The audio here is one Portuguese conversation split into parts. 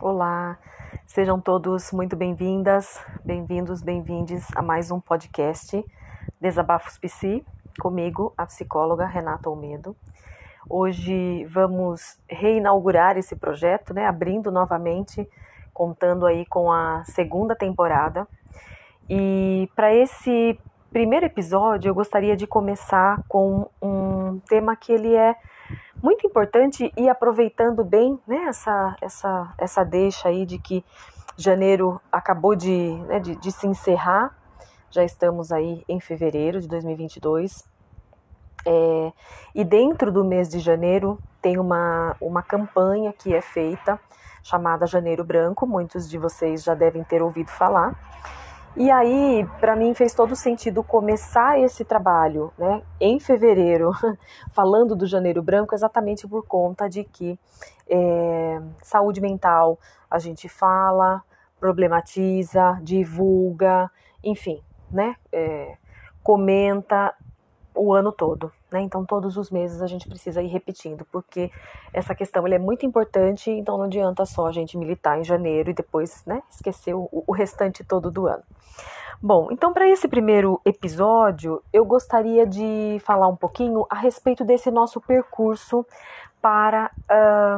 Olá, sejam todos muito bem-vindas, bem-vindos, bem-vindes a mais um podcast Desabafos Psi, comigo, a psicóloga Renata Almedo. Hoje vamos reinaugurar esse projeto, né, abrindo novamente, contando aí com a segunda temporada. E para esse primeiro episódio, eu gostaria de começar com um tema que ele é muito importante e aproveitando bem né, essa, essa, essa deixa aí de que janeiro acabou de, né, de, de se encerrar, já estamos aí em fevereiro de 2022. É, e dentro do mês de janeiro tem uma, uma campanha que é feita chamada Janeiro Branco, muitos de vocês já devem ter ouvido falar. E aí, para mim, fez todo sentido começar esse trabalho né, em fevereiro, falando do Janeiro Branco, exatamente por conta de que é, saúde mental a gente fala, problematiza, divulga, enfim, né, é, comenta o ano todo. Né? Então, todos os meses a gente precisa ir repetindo, porque essa questão é muito importante, então não adianta só a gente militar em janeiro e depois né, esquecer o, o restante todo do ano. Bom, então para esse primeiro episódio, eu gostaria de falar um pouquinho a respeito desse nosso percurso para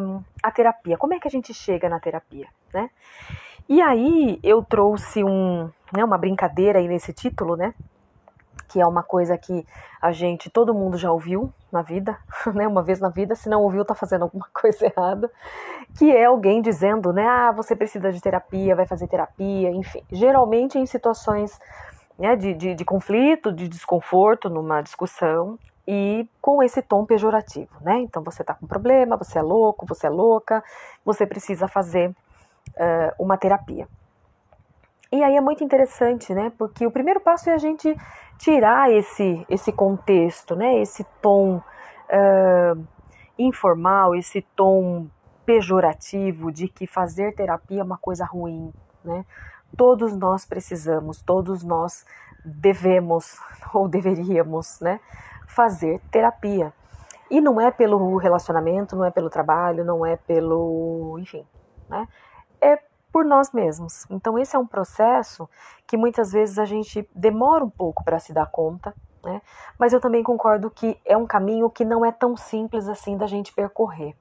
um, a terapia. Como é que a gente chega na terapia, né? E aí eu trouxe um, né, uma brincadeira aí nesse título, né? Que é uma coisa que a gente, todo mundo já ouviu na vida, né? Uma vez na vida, se não ouviu, tá fazendo alguma coisa errada. Que é alguém dizendo, né? Ah, você precisa de terapia, vai fazer terapia, enfim. Geralmente em situações né, de, de, de conflito, de desconforto numa discussão, e com esse tom pejorativo, né? Então você tá com problema, você é louco, você é louca, você precisa fazer uh, uma terapia. E aí é muito interessante, né? Porque o primeiro passo é a gente tirar esse, esse contexto, né, esse tom uh, informal, esse tom pejorativo de que fazer terapia é uma coisa ruim, né? Todos nós precisamos, todos nós devemos ou deveríamos, né, fazer terapia. E não é pelo relacionamento, não é pelo trabalho, não é pelo, enfim, né? É por nós mesmos. Então, esse é um processo que muitas vezes a gente demora um pouco para se dar conta, né? Mas eu também concordo que é um caminho que não é tão simples assim da gente percorrer.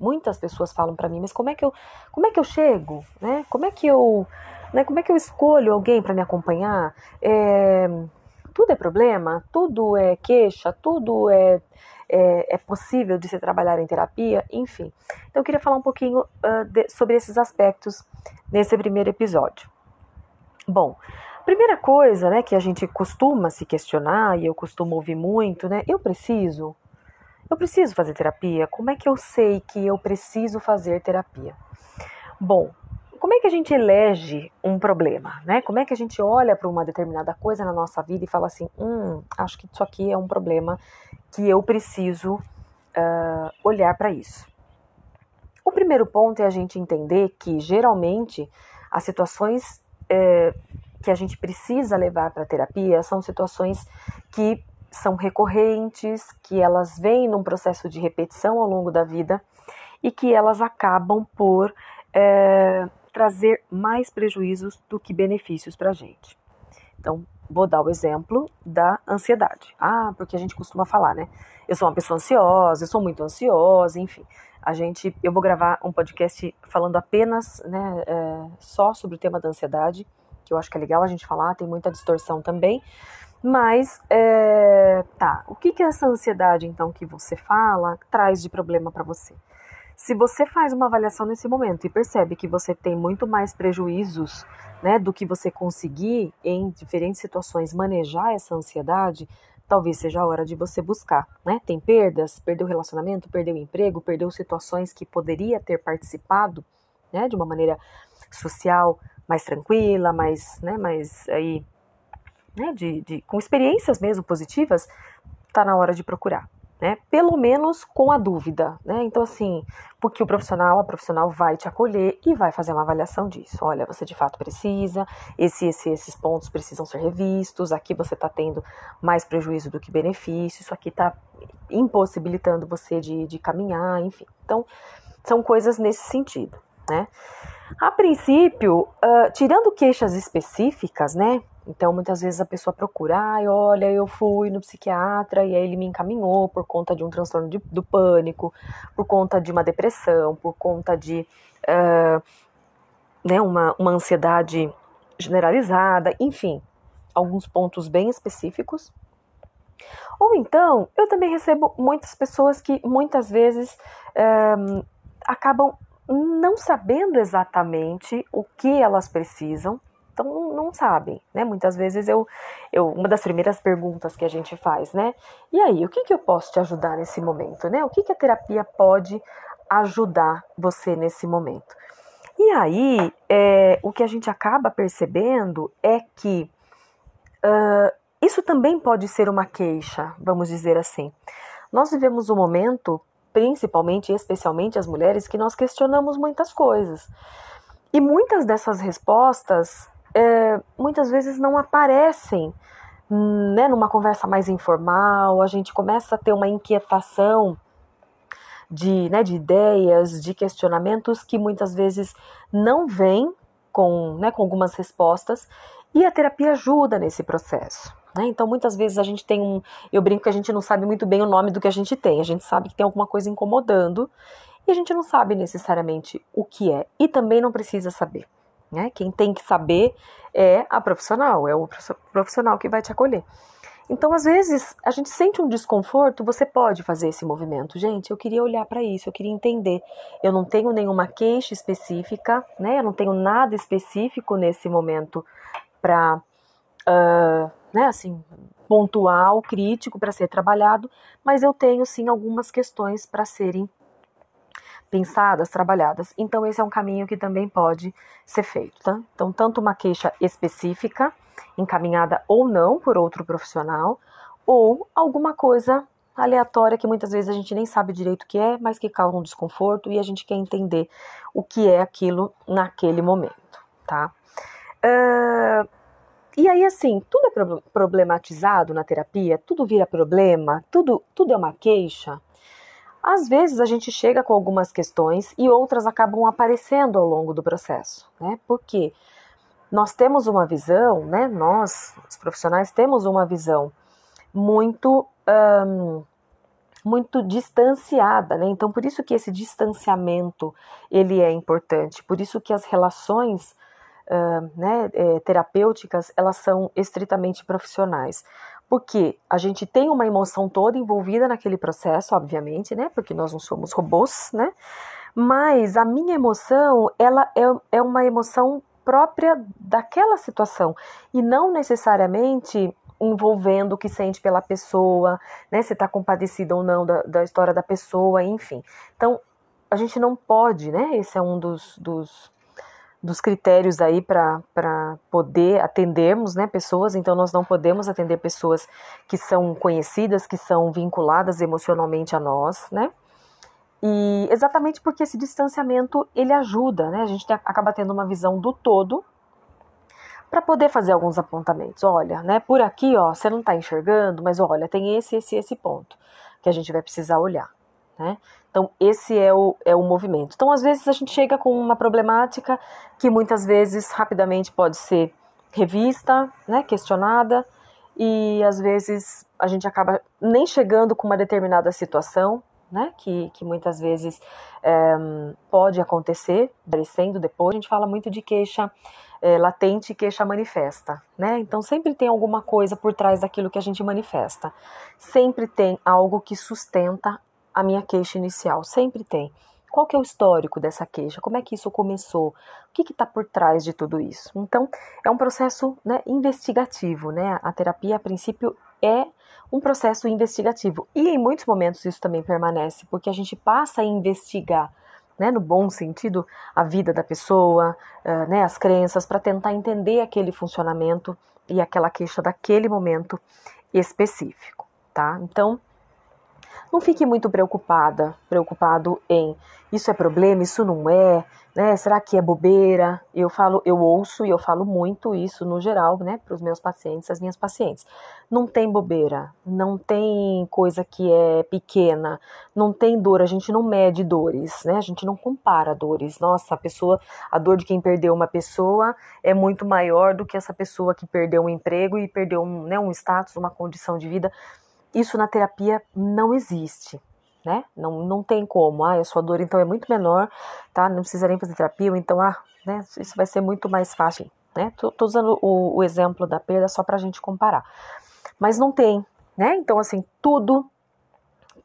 Muitas pessoas falam para mim, mas como é que eu, como é que eu chego, né? Como é que eu, né? Como é que eu escolho alguém para me acompanhar? É, tudo é problema, tudo é queixa, tudo é é, é, possível de se trabalhar em terapia, enfim. Então eu queria falar um pouquinho uh, de, sobre esses aspectos nesse primeiro episódio. Bom, primeira coisa, né, que a gente costuma se questionar e eu costumo ouvir muito, né, eu preciso, eu preciso fazer terapia. Como é que eu sei que eu preciso fazer terapia? Bom, como é que a gente elege um problema, né? Como é que a gente olha para uma determinada coisa na nossa vida e fala assim, hum, acho que isso aqui é um problema que eu preciso uh, olhar para isso. O primeiro ponto é a gente entender que geralmente as situações é, que a gente precisa levar para terapia são situações que são recorrentes, que elas vêm num processo de repetição ao longo da vida e que elas acabam por é, trazer mais prejuízos do que benefícios para a gente. Então, vou dar o exemplo da ansiedade. Ah, porque a gente costuma falar, né? Eu sou uma pessoa ansiosa, eu sou muito ansiosa, enfim. A gente, eu vou gravar um podcast falando apenas, né, é, só sobre o tema da ansiedade, que eu acho que é legal a gente falar, tem muita distorção também. Mas, é, tá, o que que essa ansiedade, então, que você fala, traz de problema para você? Se você faz uma avaliação nesse momento e percebe que você tem muito mais prejuízos né, do que você conseguir em diferentes situações manejar essa ansiedade, talvez seja a hora de você buscar. Né? Tem perdas, perdeu o relacionamento, perdeu o emprego, perdeu situações que poderia ter participado né, de uma maneira social mais tranquila, mais, né, mais aí, né, de, de, com experiências mesmo positivas, está na hora de procurar né? Pelo menos com a dúvida, né? Então, assim, porque o profissional, a profissional vai te acolher e vai fazer uma avaliação disso. Olha, você de fato precisa, esse, esse, esses pontos precisam ser revistos, aqui você está tendo mais prejuízo do que benefício, isso aqui está impossibilitando você de, de caminhar, enfim. Então, são coisas nesse sentido, né? A princípio, uh, tirando queixas específicas, né? Então, muitas vezes a pessoa procura, ai, olha, eu fui no psiquiatra e aí ele me encaminhou por conta de um transtorno de, do pânico, por conta de uma depressão, por conta de uh, né, uma, uma ansiedade generalizada, enfim, alguns pontos bem específicos. Ou então, eu também recebo muitas pessoas que muitas vezes um, acabam não sabendo exatamente o que elas precisam, então não, sabem, né? Muitas vezes eu, eu, uma das primeiras perguntas que a gente faz, né? E aí, o que, que eu posso te ajudar nesse momento, né? O que, que a terapia pode ajudar você nesse momento? E aí, é, o que a gente acaba percebendo é que uh, isso também pode ser uma queixa, vamos dizer assim. Nós vivemos um momento, principalmente e especialmente as mulheres, que nós questionamos muitas coisas. E muitas dessas respostas, é, muitas vezes não aparecem né, numa conversa mais informal, a gente começa a ter uma inquietação de, né, de ideias, de questionamentos que muitas vezes não vêm com, né, com algumas respostas e a terapia ajuda nesse processo. Né? Então, muitas vezes a gente tem um. Eu brinco que a gente não sabe muito bem o nome do que a gente tem, a gente sabe que tem alguma coisa incomodando e a gente não sabe necessariamente o que é e também não precisa saber. Né? Quem tem que saber é a profissional, é o profissional que vai te acolher. Então, às vezes, a gente sente um desconforto, você pode fazer esse movimento. Gente, eu queria olhar para isso, eu queria entender. Eu não tenho nenhuma queixa específica, né? Eu não tenho nada específico nesse momento para, uh, ah, né, assim, pontual, crítico para ser trabalhado, mas eu tenho sim algumas questões para serem pensadas, trabalhadas. Então, esse é um caminho que também pode ser feito, tá? Então, tanto uma queixa específica encaminhada ou não por outro profissional, ou alguma coisa aleatória que muitas vezes a gente nem sabe direito o que é, mas que causa um desconforto e a gente quer entender o que é aquilo naquele momento, tá? Uh, e aí, assim, tudo é problematizado na terapia, tudo vira problema, tudo, tudo é uma queixa. Às vezes a gente chega com algumas questões e outras acabam aparecendo ao longo do processo, né? Porque nós temos uma visão, né? Nós, os profissionais, temos uma visão muito muito distanciada, né? Então, por isso que esse distanciamento ele é importante, por isso que as relações uh, né, é, terapêuticas elas são estritamente profissionais, porque a gente tem uma emoção toda envolvida naquele processo, obviamente, né? Porque nós não somos robôs, né? Mas a minha emoção, ela é, é uma emoção própria daquela situação e não necessariamente envolvendo o que sente pela pessoa, né, se está compadecido ou não da, da história da pessoa, enfim. Então, a gente não pode, né, esse é um dos, dos, dos critérios aí para poder atendermos né, pessoas, então nós não podemos atender pessoas que são conhecidas, que são vinculadas emocionalmente a nós, né, e exatamente porque esse distanciamento ele ajuda, né? A gente acaba tendo uma visão do todo para poder fazer alguns apontamentos. Olha, né? Por aqui, ó, você não está enxergando, mas olha, tem esse, esse, esse ponto que a gente vai precisar olhar, né? Então esse é o, é o movimento. Então às vezes a gente chega com uma problemática que muitas vezes rapidamente pode ser revista, né? Questionada e às vezes a gente acaba nem chegando com uma determinada situação né, que, que muitas vezes é, pode acontecer, aparecendo depois. A gente fala muito de queixa é, latente e queixa manifesta, né? Então sempre tem alguma coisa por trás daquilo que a gente manifesta. Sempre tem algo que sustenta a minha queixa inicial, sempre tem. Qual que é o histórico dessa queixa? Como é que isso começou? O que está por trás de tudo isso? Então, é um processo né, investigativo, né? A terapia, a princípio, é um processo investigativo. E em muitos momentos isso também permanece, porque a gente passa a investigar, né, no bom sentido, a vida da pessoa, uh, né, as crenças, para tentar entender aquele funcionamento e aquela queixa daquele momento específico, tá? Então, não fique muito preocupada, preocupado em isso é problema, isso não é, né? Será que é bobeira? Eu falo, eu ouço e eu falo muito isso no geral, né, para os meus pacientes, as minhas pacientes. Não tem bobeira, não tem coisa que é pequena, não tem dor, a gente não mede dores, né? A gente não compara dores. Nossa, a pessoa, a dor de quem perdeu uma pessoa é muito maior do que essa pessoa que perdeu um emprego e perdeu um, né, um status, uma condição de vida. Isso na terapia não existe né? Não, não tem como. Ah, a sua dor então é muito menor, tá? Não precisa nem fazer terapia, então, ah, né? Isso vai ser muito mais fácil, né? Tô, tô usando o, o, exemplo da perda só pra gente comparar. Mas não tem, né? Então, assim, tudo,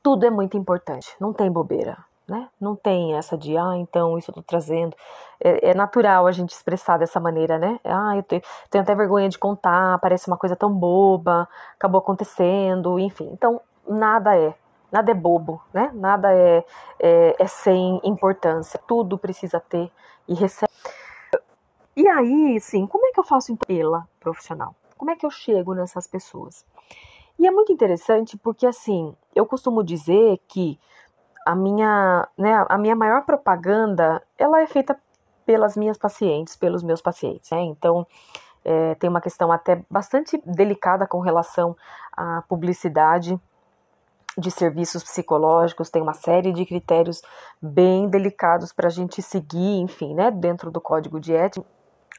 tudo é muito importante. Não tem bobeira, né? Não tem essa de, ah, então isso eu tô trazendo. É, é natural a gente expressar dessa maneira, né? Ah, eu tenho, até vergonha de contar, parece uma coisa tão boba, acabou acontecendo, enfim. Então, nada é, nada é bobo, né? Nada é, é, é sem importância. Tudo precisa ter e receber. E aí, sim, como é que eu faço então pela profissional? Como é que eu chego nessas pessoas? E é muito interessante porque, assim, eu costumo dizer que a minha, né, a minha maior propaganda, ela é feita pelas minhas pacientes, pelos meus pacientes, né? Então, é, tem uma questão até bastante delicada com relação à publicidade de serviços psicológicos, tem uma série de critérios bem delicados para a gente seguir, enfim, né, dentro do código de ética.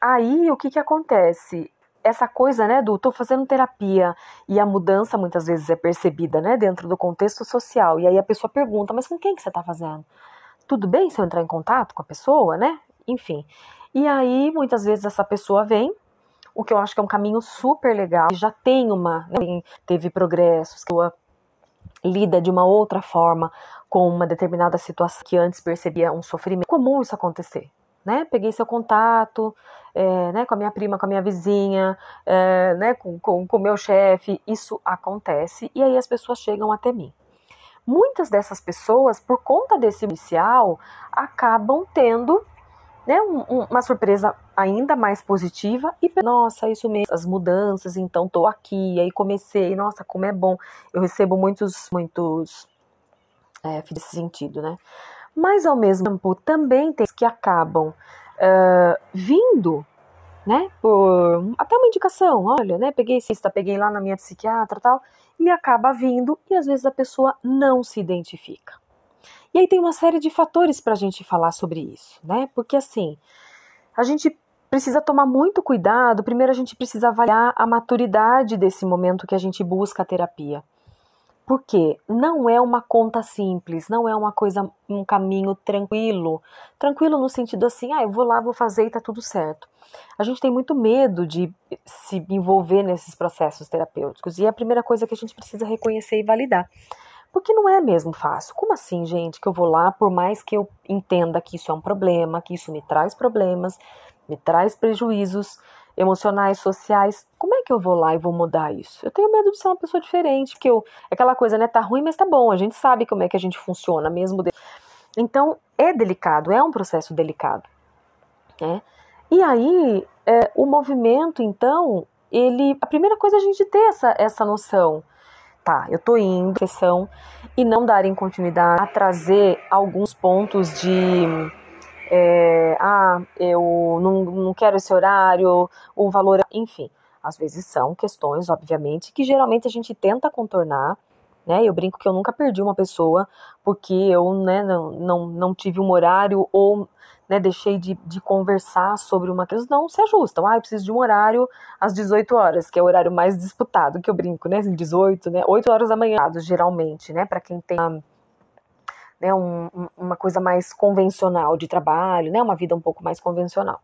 Aí o que, que acontece? Essa coisa, né, do tô fazendo terapia e a mudança muitas vezes é percebida, né, dentro do contexto social. E aí a pessoa pergunta, mas com quem que você está fazendo? Tudo bem se eu entrar em contato com a pessoa, né? Enfim. E aí muitas vezes essa pessoa vem, o que eu acho que é um caminho super legal, já tem uma, né, teve progressos, que lida de uma outra forma com uma determinada situação que antes percebia um sofrimento. É comum isso acontecer, né? Peguei seu contato, é, né, com a minha prima, com a minha vizinha, é, né, com o meu chefe, isso acontece e aí as pessoas chegam até mim. Muitas dessas pessoas, por conta desse inicial, acabam tendo né, um, uma surpresa ainda mais positiva e nossa, isso mesmo, as mudanças, então tô aqui, aí comecei, nossa, como é bom. Eu recebo muitos, muitos é, desse sentido, né? Mas ao mesmo tempo também tem que acabam uh, vindo, né, por até uma indicação, olha, né, peguei cista, peguei lá na minha psiquiatra tal, e acaba vindo e às vezes a pessoa não se identifica. E aí tem uma série de fatores para a gente falar sobre isso, né? Porque assim, a gente precisa tomar muito cuidado. Primeiro, a gente precisa avaliar a maturidade desse momento que a gente busca a terapia. Porque não é uma conta simples, não é uma coisa, um caminho tranquilo. Tranquilo no sentido assim, ah, eu vou lá, vou fazer e tá tudo certo. A gente tem muito medo de se envolver nesses processos terapêuticos. E é a primeira coisa que a gente precisa reconhecer e validar. Porque não é mesmo fácil. Como assim, gente, que eu vou lá, por mais que eu entenda que isso é um problema, que isso me traz problemas, me traz prejuízos emocionais, sociais, como é que eu vou lá e vou mudar isso? Eu tenho medo de ser uma pessoa diferente, que eu, aquela coisa, né, tá ruim, mas tá bom, a gente sabe como é que a gente funciona mesmo. De... Então, é delicado, é um processo delicado, né? E aí, é, o movimento, então, ele, a primeira coisa é a gente ter essa, essa noção, tá, eu tô indo sessão e não darem continuidade a trazer alguns pontos de é, ah, eu não, não quero esse horário, o valor, enfim. Às vezes são questões, obviamente, que geralmente a gente tenta contornar, né? Eu brinco que eu nunca perdi uma pessoa porque eu né, não, não, não tive um horário ou né, deixei de, de conversar sobre uma coisa, não se ajustam. Ah, eu preciso de um horário às 18 horas, que é o horário mais disputado, que eu brinco, né? 18, né? 8 horas da manhã, geralmente, né? Para quem tem né, um, uma coisa mais convencional de trabalho, né? Uma vida um pouco mais convencional.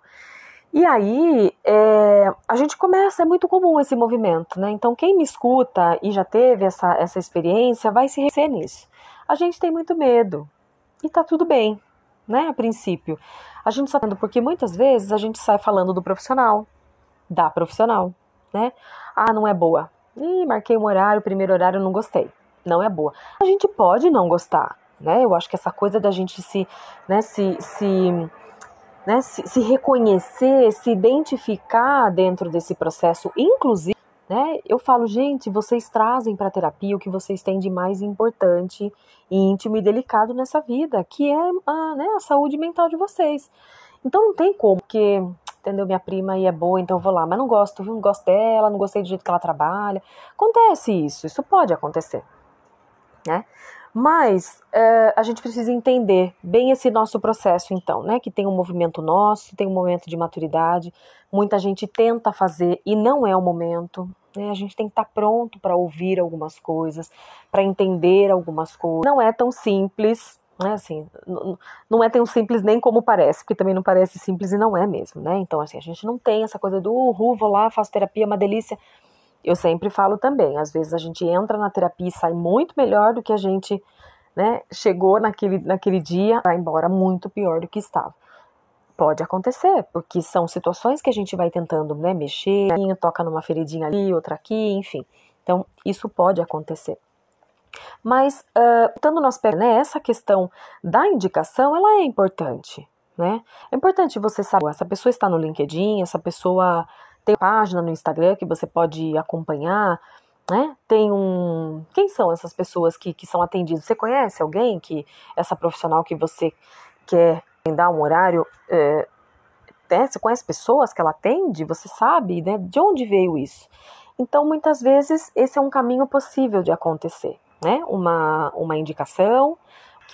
E aí, é, a gente começa, é muito comum esse movimento, né? Então, quem me escuta e já teve essa, essa experiência vai se reconhecer nisso. A gente tem muito medo. E tá tudo bem, né? A princípio. A gente só tendo porque muitas vezes a gente sai falando do profissional, da profissional, né? Ah, não é boa. Ih, marquei um horário, primeiro horário, não gostei. Não é boa. A gente pode não gostar, né? Eu acho que essa coisa da gente se, né, se, se, né, se, se reconhecer, se identificar dentro desse processo, inclusive Né? Eu falo, gente, vocês trazem para a terapia o que vocês têm de mais importante, íntimo e delicado nessa vida, que é a, né, a saúde mental de vocês. Então não tem como, porque, entendeu? Minha prima aí é boa, então vou lá, mas não gosto, viu? Não gosto dela, não gostei do jeito que ela trabalha. Acontece isso, isso pode acontecer, né? Mas é, a gente precisa entender bem esse nosso processo, então, né? Que tem um movimento nosso, tem um momento de maturidade. Muita gente tenta fazer e não é o momento. Né? A gente tem que estar pronto para ouvir algumas coisas, para entender algumas coisas. Não é tão simples, né? Assim, não é tão simples nem como parece, porque também não parece simples e não é mesmo, né? Então, assim, a gente não tem essa coisa do uhul, vou lá, faço terapia, é uma delícia eu sempre falo também, às vezes a gente entra na terapia e sai muito melhor do que a gente né, chegou naquele, naquele dia, vai embora muito pior do que estava. Pode acontecer, porque são situações que a gente vai tentando né, mexer, toca numa feridinha ali, outra aqui, enfim. Então, isso pode acontecer. Mas, uh, nós né, essa questão da indicação, ela é importante, né? É importante você saber, essa pessoa está no LinkedIn, essa pessoa tem página no Instagram que você pode acompanhar, né? Tem um. Quem são essas pessoas que, que são atendidas? Você conhece alguém que essa profissional que você quer dar um horário? É, né? Você conhece pessoas que ela atende? Você sabe né? de onde veio isso? Então, muitas vezes, esse é um caminho possível de acontecer, né? Uma, uma indicação,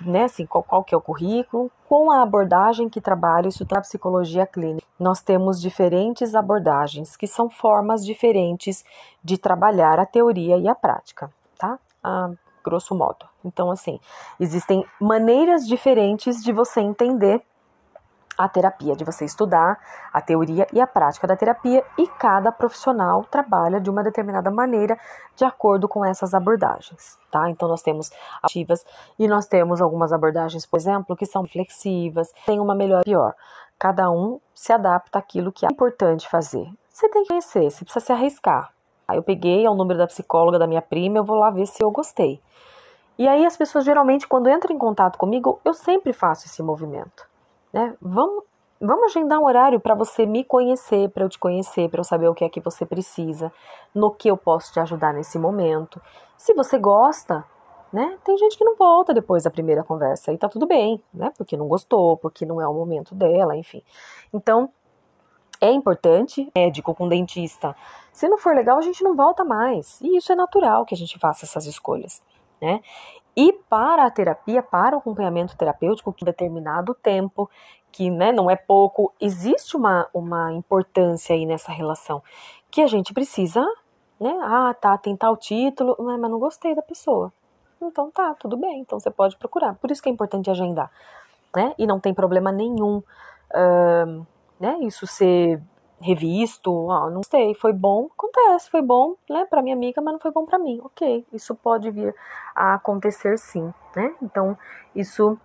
né, assim, qual, qual que é o currículo, com a abordagem que trabalha isso da psicologia clínica. Nós temos diferentes abordagens, que são formas diferentes de trabalhar a teoria e a prática, tá? A grosso modo. Então, assim, existem maneiras diferentes de você entender a terapia, de você estudar a teoria e a prática da terapia, e cada profissional trabalha de uma determinada maneira de acordo com essas abordagens, tá? Então nós temos ativas e nós temos algumas abordagens, por exemplo, que são flexivas, tem uma melhor e pior. Cada um se adapta àquilo que é importante fazer. Você tem que conhecer, você precisa se arriscar. Aí eu peguei é o número da psicóloga da minha prima, eu vou lá ver se eu gostei. E aí as pessoas geralmente quando entram em contato comigo, eu sempre faço esse movimento. Né? Vamos, vamos agendar um horário para você me conhecer, para eu te conhecer, para eu saber o que é que você precisa, no que eu posso te ajudar nesse momento. Se você gosta, né? Tem gente que não volta depois da primeira conversa e tá tudo bem, né? Porque não gostou, porque não é o momento dela, enfim. Então, é importante, médico com dentista. Se não for legal, a gente não volta mais. E isso é natural que a gente faça essas escolhas, né? E para a terapia, para o acompanhamento terapêutico, que determinado tempo, que né, não é pouco, existe uma, uma importância aí nessa relação que a gente precisa, né? Ah, tá, tentar o título, mas não gostei da pessoa. Então tá, tudo bem, então você pode procurar. Por isso que é importante agendar, né? E não tem problema nenhum, uh, né? Isso ser revisto, não sei, foi bom, acontece, foi bom, né, para minha amiga, mas não foi bom para mim. OK, isso pode vir a acontecer sim, né? Então, isso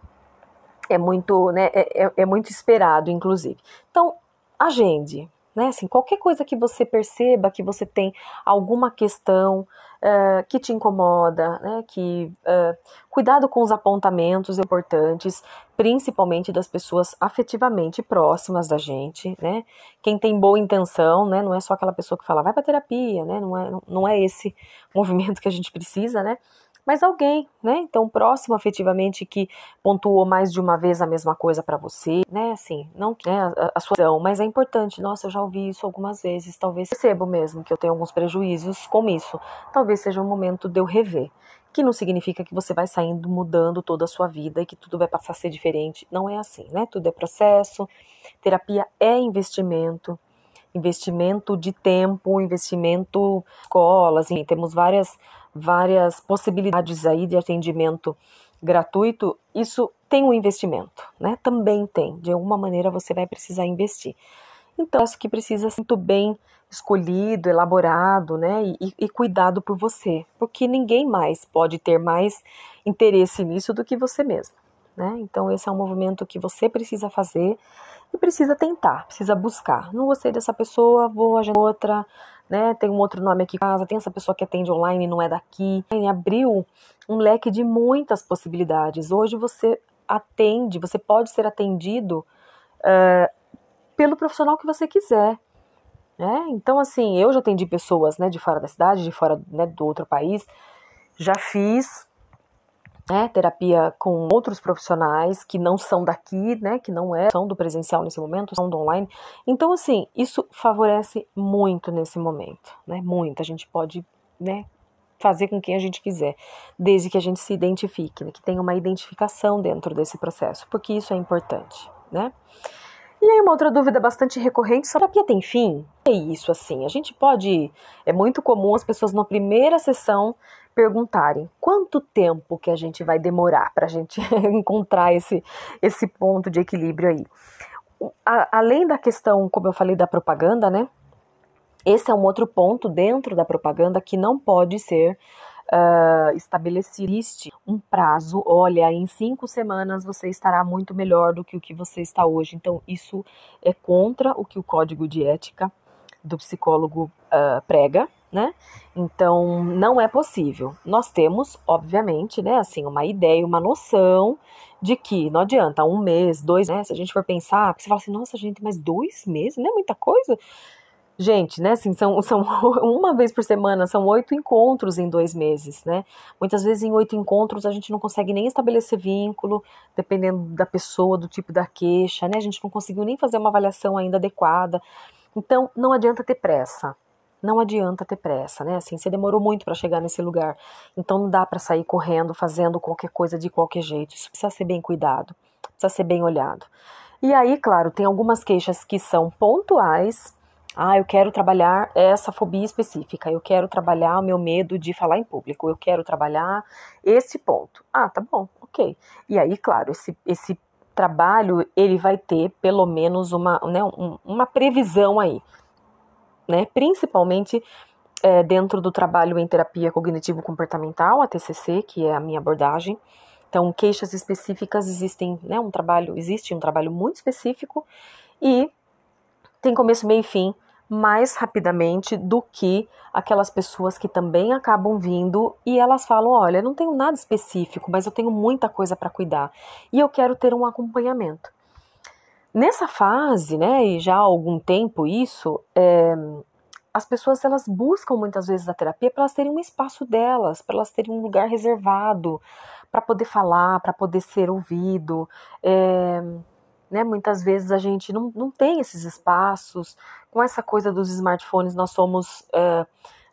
é muito, né, é, é, é muito esperado, inclusive. Então, agende, né? Assim, qualquer coisa que você perceba que você tem alguma questão uh, que te incomoda, né? Que uh, cuidado com os apontamentos importantes, principalmente das pessoas afetivamente próximas da gente, né? Quem tem boa intenção, né? Não é só aquela pessoa que fala vai para terapia, né? Não é, não é esse movimento que a gente precisa, né? Mas alguém, né? Então, próximo afetivamente que pontuou mais de uma vez a mesma coisa para você, né? Assim, não né, a, a sua ação, mas é importante. Nossa, eu já ouvi isso algumas vezes. Talvez percebo mesmo que eu tenho alguns prejuízos com isso. Talvez seja o momento de eu rever. Que não significa que você vai saindo mudando toda a sua vida e que tudo vai passar a ser diferente. Não é assim, né? Tudo é processo. Terapia é investimento investimento de tempo, investimento escolas, enfim, temos várias várias possibilidades aí de atendimento gratuito, isso tem um investimento, né? Também tem. De alguma maneira você vai precisar investir. Então, acho que precisa ser muito bem escolhido, elaborado, né? E, e, cuidado por você, porque ninguém mais pode ter mais interesse nisso do que você mesmo, né? Então, esse é um movimento que você precisa fazer e precisa tentar, precisa buscar. Não gostei dessa pessoa, vou agendar outra, né? Tem um outro nome aqui casa, tem essa pessoa que atende online e não é daqui. Abriu um leque de muitas possibilidades. Hoje você atende, você pode ser atendido uh, pelo profissional que você quiser. né? Então, assim, eu já atendi pessoas, né, de fora da cidade, de fora, né, do outro país, já fiz né, terapia com outros profissionais que não são daqui, né, que não é, são do presencial nesse momento, são do online. Então, assim, isso favorece muito nesse momento, né, muito. A gente pode, né, fazer com quem a gente quiser, desde que a gente se identifique, né, que tenha uma identificação dentro desse processo, porque isso é importante, né. E aí uma outra dúvida bastante recorrente, a terapia tem fim? É isso assim, a gente pode, é muito comum as pessoas na primeira sessão perguntarem quanto tempo que a gente vai demorar para a gente encontrar esse, esse ponto de equilíbrio aí. A, além da questão, como eu falei, da propaganda, né? Esse é um outro ponto dentro da propaganda que não pode ser uh, um prazo. Olha, em cinco semanas você estará muito melhor do que o que você está hoje. Então, isso é contra o que o código de ética do psicólogo uh, prega, né? Então, não é possível. Nós temos, obviamente, né, assim, uma ideia, uma noção de que não adianta um mês, dois, né? Se a gente for pensar, você fala assim, nossa, gente, mas dois meses, não é muita coisa? Gente, né, assim, são, são uma vez por semana, são oito encontros em dois meses, né? Muitas vezes em oito encontros a gente não consegue nem estabelecer vínculo, dependendo da pessoa, do tipo da queixa, né? A gente não conseguiu nem fazer uma avaliação ainda adequada. Então, não adianta ter pressa. Não adianta ter pressa, né? Assim, você demorou muito para chegar nesse lugar. Então não dá para sair correndo, fazendo qualquer coisa de qualquer jeito. Isso precisa ser bem cuidado, precisa ser bem olhado. E aí, claro, tem algumas queixas que são pontuais, ah, eu quero trabalhar essa fobia específica, eu quero trabalhar o meu medo de falar em público, eu quero trabalhar esse ponto. Ah, tá bom, ok. E aí, claro, esse, esse trabalho, ele vai ter pelo menos uma, né, um, uma previsão aí, né? Principalmente é, dentro do trabalho em terapia cognitivo-comportamental, a TCC, que é a minha abordagem. Então, queixas específicas existem, né? Um trabalho, existe um trabalho muito específico e tem começo, meio e fim mais rapidamente do que aquelas pessoas que também acabam vindo e elas falam: olha, eu não tenho nada específico, mas eu tenho muita coisa para cuidar e eu quero ter um acompanhamento. Nessa fase, né, e já há algum tempo isso, é, as pessoas elas buscam muitas vezes a terapia para elas terem um espaço delas, para elas terem um lugar reservado, para poder falar, para poder ser ouvido. É, né? Muitas vezes a gente não, não tem esses espaços. Com essa coisa dos smartphones, nós somos é,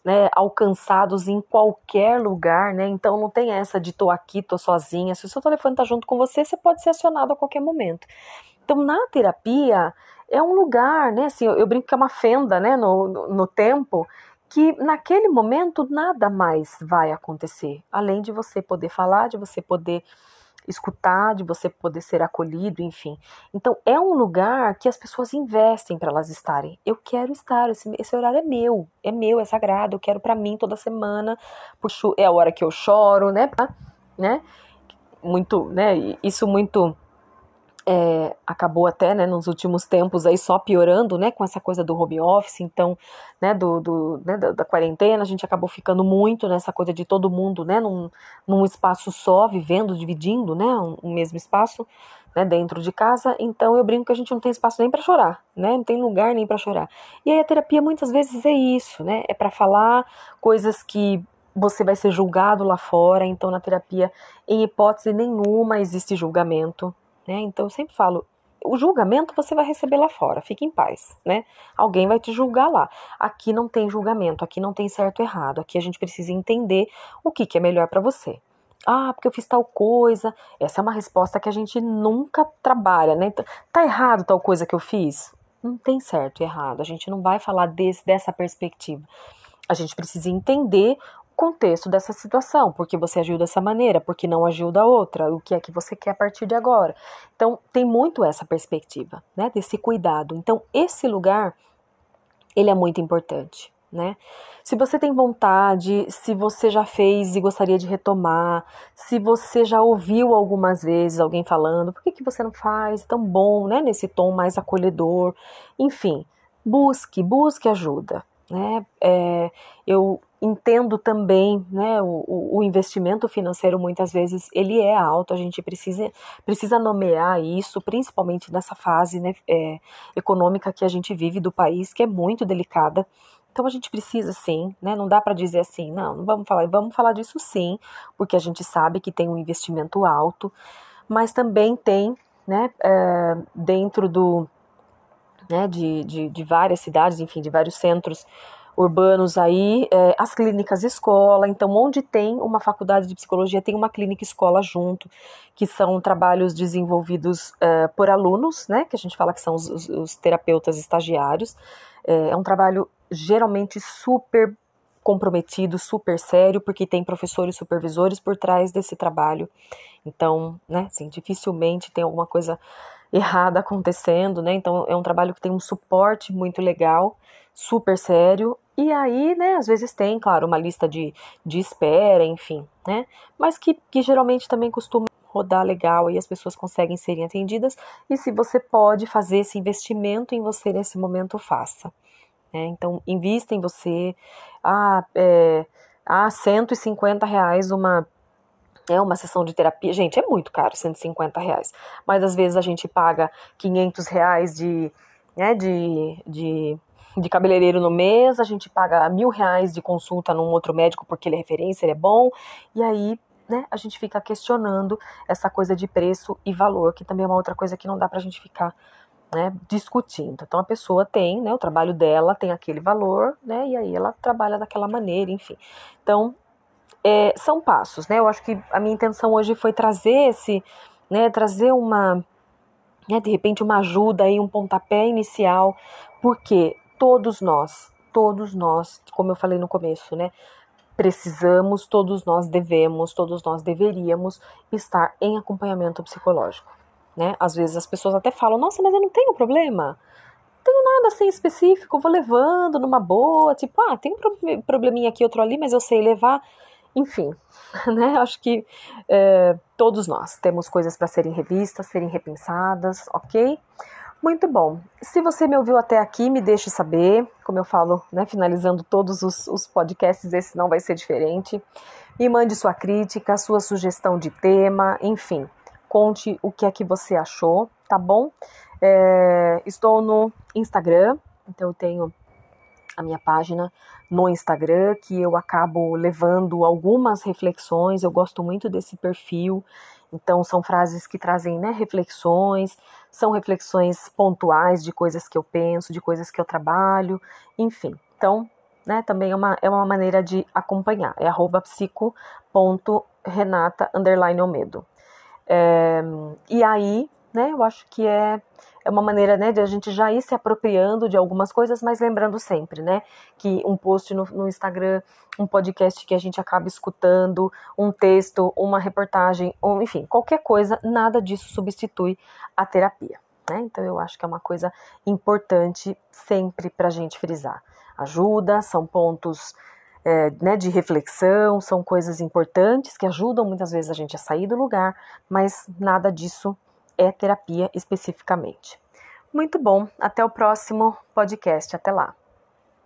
né, alcançados em qualquer lugar, né? Então não tem essa de tô aqui, tô sozinha. Se o seu telefone tá junto com você, você pode ser acionado a qualquer momento. Então na terapia é um lugar, né? Assim, eu, eu brinco que é uma fenda, né? No, no, no tempo que naquele momento nada mais vai acontecer, além de você poder falar, de você poder escutar, de você poder ser acolhido, enfim. Então é um lugar que as pessoas investem para elas estarem. Eu quero estar, esse, esse horário é meu, é meu, é sagrado, eu quero para mim toda semana. Puxo, é a hora que eu choro, né? né? Muito, né? Isso muito é, acabou até né, nos últimos tempos aí só piorando né, com essa coisa do home office, então, né, do, do né, da, da, quarentena, a gente acabou ficando muito nessa coisa de todo mundo né, num, num espaço só, vivendo, dividindo né, um, um mesmo espaço né, dentro de casa, então eu brinco que a gente não tem espaço nem para chorar, né, não tem lugar nem para chorar. E aí a terapia muitas vezes é isso, né, é para falar coisas que você vai ser julgado lá fora, então na terapia, em hipótese nenhuma, existe julgamento, né? Então eu sempre falo, o julgamento você vai receber lá fora, fique em paz, né? Alguém vai te julgar lá. Aqui não tem julgamento, aqui não tem certo e errado, aqui a gente precisa entender o que, que é melhor para você. Ah, porque eu fiz tal coisa. Essa é uma resposta que a gente nunca trabalha, né? Tá errado tal coisa que eu fiz? Não tem certo e errado. A gente não vai falar desse, dessa perspectiva. A gente precisa entender contexto dessa situação, porque você agiu dessa maneira, porque não agiu da outra, o que é que você quer a partir de agora. Então, tem muito essa perspectiva, né, desse cuidado. Então, esse lugar, ele é muito importante, né? Se você tem vontade, se você já fez e gostaria de retomar, se você já ouviu algumas vezes alguém falando, por que, que você não faz? É tão bom, né? Nesse tom mais acolhedor. Enfim, busque, busque ajuda. Né? É, eu entendo também, né, o, o, investimento financeiro muitas vezes ele é alto, a gente precisa, precisa nomear isso, principalmente nessa fase né, é, econômica que a gente vive do país, que é muito delicada. Então a gente precisa sim, né? Não dá para dizer assim, não, não vamos falar, vamos falar disso sim, porque a gente sabe que tem um investimento alto, mas também tem, né, é, dentro do, né, de, de, de várias cidades, enfim, de vários centros urbanos aí, é, as clínicas escola, então onde tem uma faculdade de psicologia tem uma clínica escola junto, que são trabalhos desenvolvidos é, por alunos, né, que a gente fala que são os, os, terapeutas estagiários, é, é um trabalho geralmente super comprometido, super sério, porque tem professores supervisores por trás desse trabalho, então, né, assim, dificilmente tem alguma coisa errada acontecendo, né? Então é um trabalho que tem um suporte muito legal, super sério. E aí, né, às vezes tem, claro, uma lista de, de espera, enfim, né? Mas que, que geralmente também costuma rodar legal e as pessoas conseguem serem atendidas. E se você pode fazer esse investimento em você nesse momento, faça. Né? Então, invista em você. Ah, é, ah, 150 reais uma é uma sessão de terapia, gente, é muito caro, 150 reais. Mas às vezes a gente paga 500 reais de, né, de, de, de cabeleireiro no mês, a gente paga mil reais de consulta num outro médico porque ele é referência, ele é bom, e aí né, a gente fica questionando essa coisa de preço e valor, que também é uma outra coisa que não dá pra gente ficar né, discutindo. Então a pessoa tem, né, o trabalho dela tem aquele valor, né, e aí ela trabalha daquela maneira, enfim. Então é, são passos, né? Eu acho que a minha intenção hoje foi trazer esse, né, trazer uma, né, de repente uma ajuda aí, um pontapé inicial, porque todos nós, todos nós, como eu falei no começo, né, precisamos, todos nós devemos, todos nós deveríamos estar em acompanhamento psicológico, né? Às vezes as pessoas até falam, nossa, mas eu não tenho problema, tenho nada assim específico, vou levando numa boa, tipo, ah, tem um probleminha aqui, outro ali, mas eu sei levar. Enfim, né? Acho que é, todos nós temos coisas para serem revistas, serem repensadas, ok? Muito bom. Se você me ouviu até aqui, me deixe saber. Como eu falo, né, finalizando todos os, os podcasts, esse não vai ser diferente. Me mande sua crítica, sua sugestão de tema, enfim. Conte o que é que você achou, tá bom? É, estou no Instagram, então eu tenho a minha página no Instagram, que eu acabo levando algumas reflexões. Eu gosto muito desse perfil. Então, são frases que trazem né, reflexões, são reflexões pontuais de coisas que eu penso, de coisas que eu trabalho, enfim. Então, né, também é uma, é uma maneira de acompanhar. É arroba psico.renata underline É, e aí, né, eu acho que é é uma maneira né, de a gente já ir se apropriando de algumas coisas, mas lembrando sempre, né, que um post no, no Instagram, um podcast que a gente acaba escutando, um texto, uma reportagem, ou, enfim, qualquer coisa, nada disso substitui a terapia. Né? Então eu acho que é uma coisa importante sempre para a gente frisar. Ajuda, são pontos é, né, de reflexão, são coisas importantes que ajudam muitas vezes a gente a sair do lugar, mas nada disso é terapia especificamente. Muito bom, até o próximo podcast. Até lá.